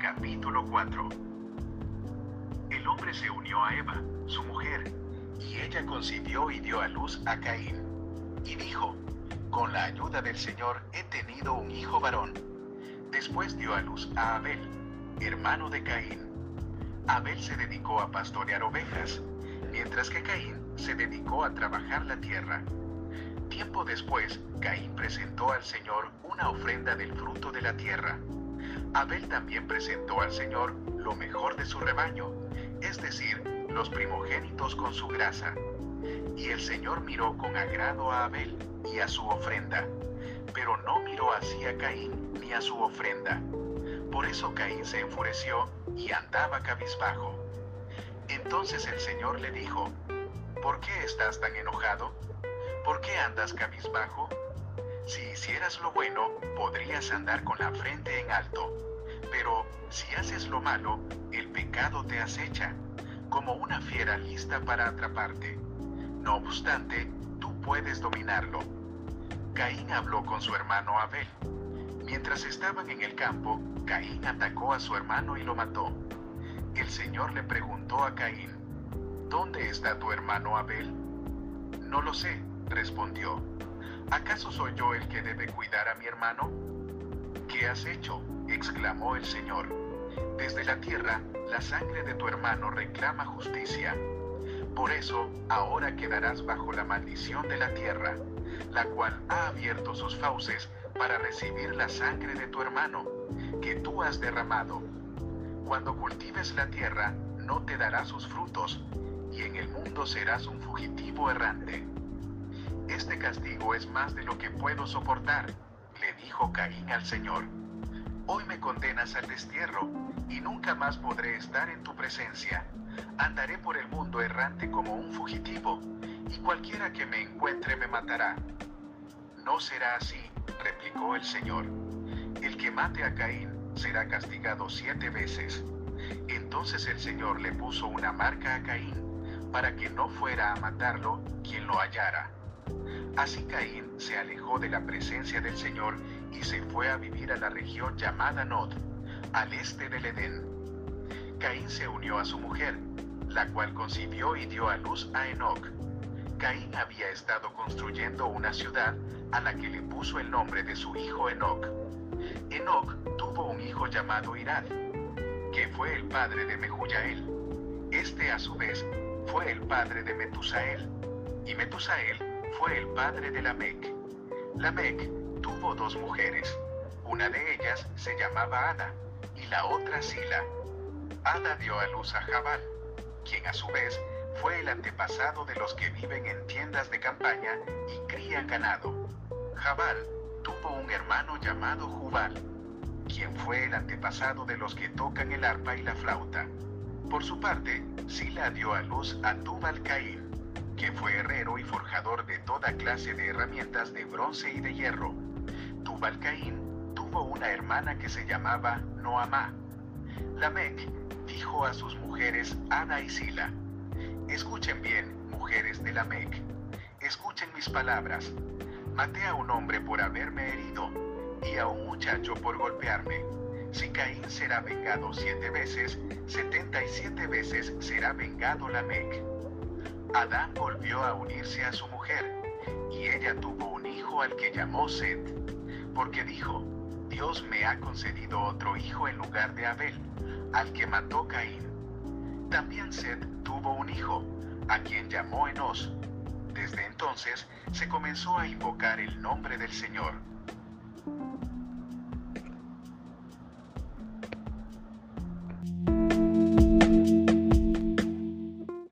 Capítulo 4 El hombre se unió a Eva, su mujer, y ella concibió y dio a luz a Caín. Y dijo, con la ayuda del Señor he tenido un hijo varón. Después dio a luz a Abel, hermano de Caín. Abel se dedicó a pastorear ovejas, mientras que Caín se dedicó a trabajar la tierra. Tiempo después, Caín presentó al Señor una ofrenda del fruto de la tierra. Abel también presentó al Señor lo mejor de su rebaño, es decir, los primogénitos con su grasa. Y el Señor miró con agrado a Abel y a su ofrenda, pero no miró así a Caín ni a su ofrenda. Por eso Caín se enfureció y andaba cabizbajo. Entonces el Señor le dijo, ¿por qué estás tan enojado? ¿Por qué andas cabizbajo? Si hicieras lo bueno, podrías andar con la frente en alto, pero si haces lo malo, el pecado te acecha, como una fiera lista para atraparte. No obstante, tú puedes dominarlo. Caín habló con su hermano Abel. Mientras estaban en el campo, Caín atacó a su hermano y lo mató. El Señor le preguntó a Caín, ¿Dónde está tu hermano Abel? No lo sé, respondió. ¿Acaso soy yo el que debe cuidar a mi hermano? ¿Qué has hecho? exclamó el Señor. Desde la tierra, la sangre de tu hermano reclama justicia. Por eso, ahora quedarás bajo la maldición de la tierra, la cual ha abierto sus fauces para recibir la sangre de tu hermano, que tú has derramado. Cuando cultives la tierra, no te dará sus frutos, y en el mundo serás un fugitivo errante. Este castigo es más de lo que puedo soportar, le dijo Caín al Señor. Hoy me condenas al destierro, y nunca más podré estar en tu presencia. Andaré por el mundo errante como un fugitivo, y cualquiera que me encuentre me matará. No será así, replicó el Señor. El que mate a Caín será castigado siete veces. Entonces el Señor le puso una marca a Caín, para que no fuera a matarlo quien lo hallara. Así Caín se alejó de la presencia del Señor y se fue a vivir a la región llamada Nod, al este del Edén. Caín se unió a su mujer, la cual concibió y dio a luz a Enoch. Caín había estado construyendo una ciudad a la que le puso el nombre de su hijo Enoch. Enoch tuvo un hijo llamado Irad, que fue el padre de Mehujael. Este a su vez fue el padre de Metusael, y Metusael fue el padre de Lamec. Lamec tuvo dos mujeres, una de ellas se llamaba Ada y la otra Sila. Ada dio a luz a Jabal, quien a su vez fue el antepasado de los que viven en tiendas de campaña y crían ganado. Jabal tuvo un hermano llamado Jubal, quien fue el antepasado de los que tocan el arpa y la flauta. Por su parte, Sila dio a luz a Tubal Caín, que fue herrero y forjador de toda clase de herramientas de bronce y de hierro. Tubal Caín tuvo una hermana que se llamaba Noamá. Lamec dijo a sus mujeres Ada y Sila, Escuchen bien, mujeres de Lamec, escuchen mis palabras. Maté a un hombre por haberme herido y a un muchacho por golpearme. Si Caín será vengado siete veces, setenta y siete veces será vengado Lamec. Adán volvió a unirse a su mujer, y ella tuvo un hijo al que llamó Set, porque dijo, Dios me ha concedido otro hijo en lugar de Abel, al que mató Caín. También Set tuvo un hijo, a quien llamó Enos. Desde entonces se comenzó a invocar el nombre del Señor.